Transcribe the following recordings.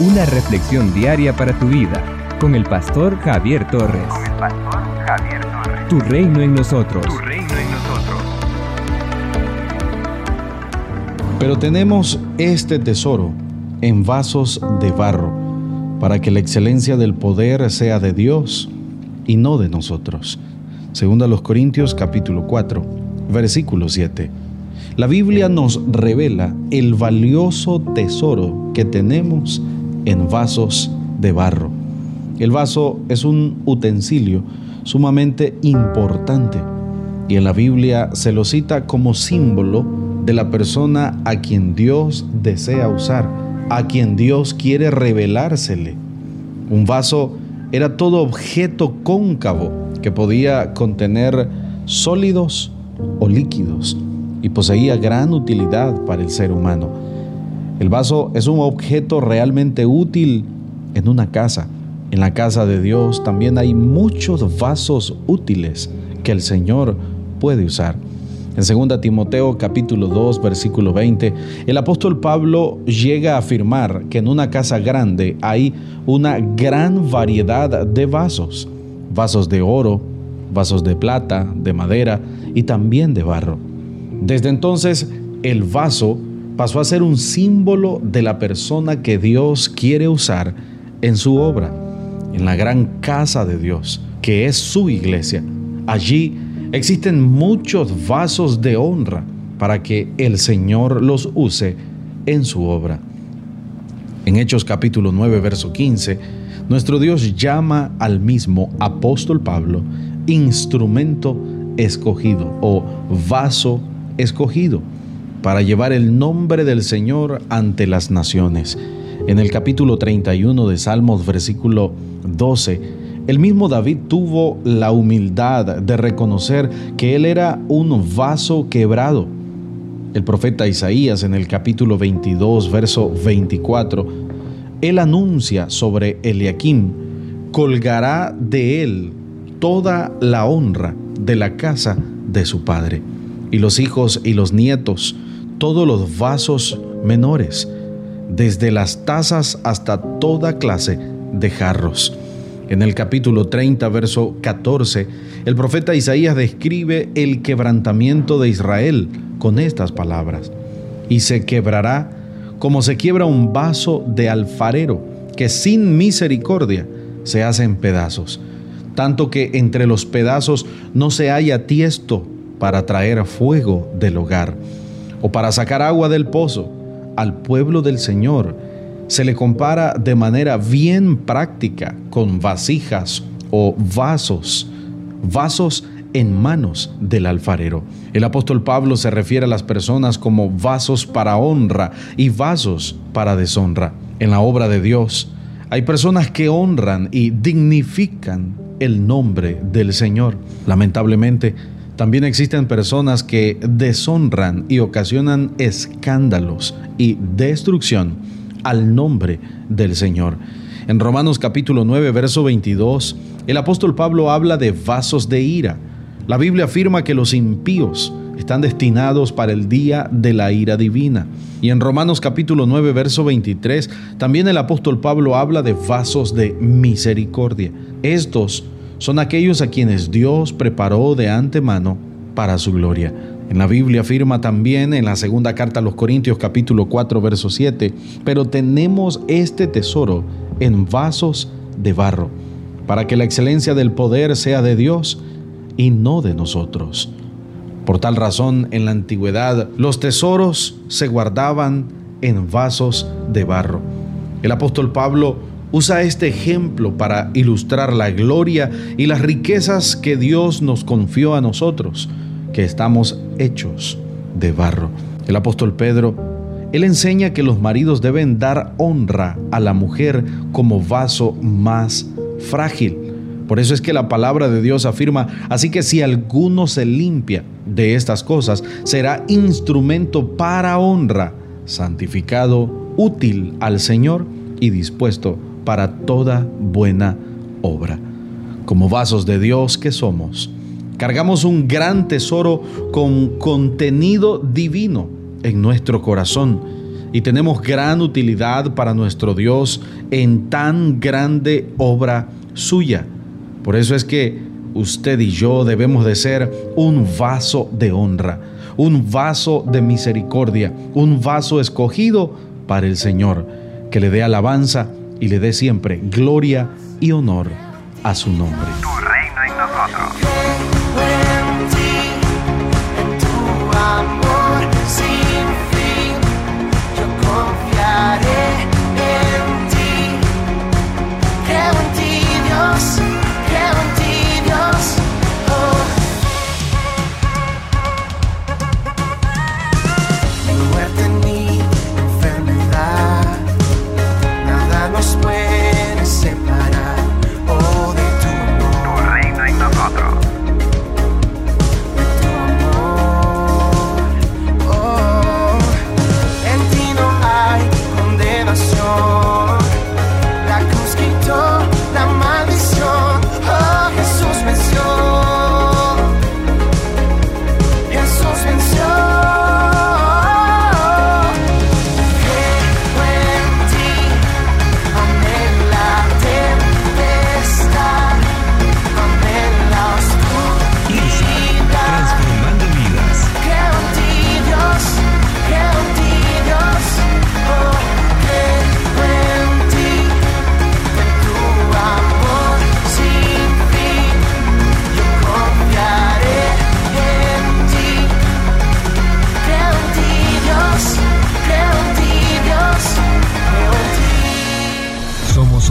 Una reflexión diaria para tu vida con el pastor Javier Torres. Con el pastor Javier Torres. Tu reino en nosotros. Tu reino en nosotros. Pero tenemos este tesoro en vasos de barro, para que la excelencia del poder sea de Dios y no de nosotros. Segunda los Corintios capítulo 4, versículo 7. La Biblia nos revela el valioso tesoro que tenemos en vasos de barro. El vaso es un utensilio sumamente importante y en la Biblia se lo cita como símbolo de la persona a quien Dios desea usar, a quien Dios quiere revelársele. Un vaso era todo objeto cóncavo que podía contener sólidos o líquidos y poseía gran utilidad para el ser humano. El vaso es un objeto realmente útil en una casa. En la casa de Dios también hay muchos vasos útiles que el Señor puede usar. En 2 Timoteo capítulo 2 versículo 20, el apóstol Pablo llega a afirmar que en una casa grande hay una gran variedad de vasos, vasos de oro, vasos de plata, de madera y también de barro. Desde entonces, el vaso pasó a ser un símbolo de la persona que Dios quiere usar en su obra, en la gran casa de Dios, que es su iglesia. Allí existen muchos vasos de honra para que el Señor los use en su obra. En Hechos capítulo 9, verso 15, nuestro Dios llama al mismo apóstol Pablo instrumento escogido o vaso escogido para llevar el nombre del Señor ante las naciones. En el capítulo 31 de Salmos, versículo 12, el mismo David tuvo la humildad de reconocer que él era un vaso quebrado. El profeta Isaías en el capítulo 22, verso 24, él anuncia sobre Eliakim, colgará de él toda la honra de la casa de su padre y los hijos y los nietos, todos los vasos menores, desde las tazas hasta toda clase de jarros. En el capítulo 30, verso 14, el profeta Isaías describe el quebrantamiento de Israel con estas palabras. Y se quebrará como se quiebra un vaso de alfarero, que sin misericordia se hace en pedazos, tanto que entre los pedazos no se haya tiesto para traer fuego del hogar o para sacar agua del pozo. Al pueblo del Señor se le compara de manera bien práctica con vasijas o vasos, vasos en manos del alfarero. El apóstol Pablo se refiere a las personas como vasos para honra y vasos para deshonra. En la obra de Dios hay personas que honran y dignifican el nombre del Señor. Lamentablemente, también existen personas que deshonran y ocasionan escándalos y destrucción al nombre del Señor. En Romanos capítulo 9, verso 22, el apóstol Pablo habla de vasos de ira. La Biblia afirma que los impíos están destinados para el día de la ira divina. Y en Romanos capítulo 9, verso 23, también el apóstol Pablo habla de vasos de misericordia. Estos son aquellos a quienes Dios preparó de antemano para su gloria. En la Biblia afirma también en la segunda carta a los Corintios capítulo 4 verso 7, pero tenemos este tesoro en vasos de barro, para que la excelencia del poder sea de Dios y no de nosotros. Por tal razón, en la antigüedad los tesoros se guardaban en vasos de barro. El apóstol Pablo usa este ejemplo para ilustrar la gloria y las riquezas que Dios nos confió a nosotros, que estamos hechos de barro. El apóstol Pedro, él enseña que los maridos deben dar honra a la mujer como vaso más frágil. Por eso es que la palabra de Dios afirma, así que si alguno se limpia de estas cosas, será instrumento para honra, santificado, útil al Señor y dispuesto para toda buena obra. Como vasos de Dios que somos, cargamos un gran tesoro con contenido divino en nuestro corazón y tenemos gran utilidad para nuestro Dios en tan grande obra suya. Por eso es que usted y yo debemos de ser un vaso de honra, un vaso de misericordia, un vaso escogido para el Señor, que le dé alabanza y le dé siempre gloria y honor a su nombre.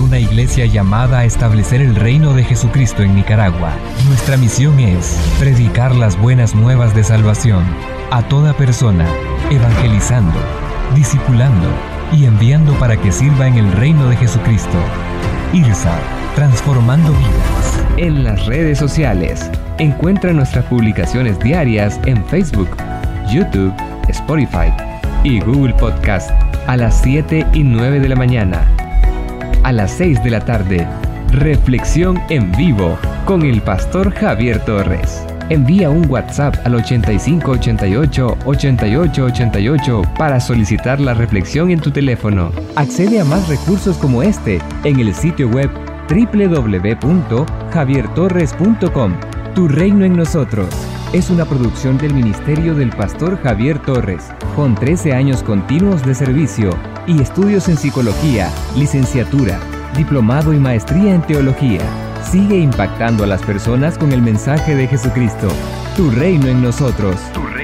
Una iglesia llamada a establecer el reino de Jesucristo en Nicaragua. Nuestra misión es predicar las buenas nuevas de salvación a toda persona, evangelizando, discipulando y enviando para que sirva en el reino de Jesucristo. IRSA, transformando vidas. En las redes sociales, encuentra nuestras publicaciones diarias en Facebook, YouTube, Spotify y Google Podcast a las 7 y 9 de la mañana a las 6 de la tarde. Reflexión en vivo con el pastor Javier Torres. Envía un WhatsApp al 8588-8888 para solicitar la reflexión en tu teléfono. Accede a más recursos como este en el sitio web www.javiertorres.com. Tu reino en nosotros es una producción del Ministerio del Pastor Javier Torres, con 13 años continuos de servicio y estudios en psicología, licenciatura, diplomado y maestría en teología. Sigue impactando a las personas con el mensaje de Jesucristo. Tu reino en nosotros. Tu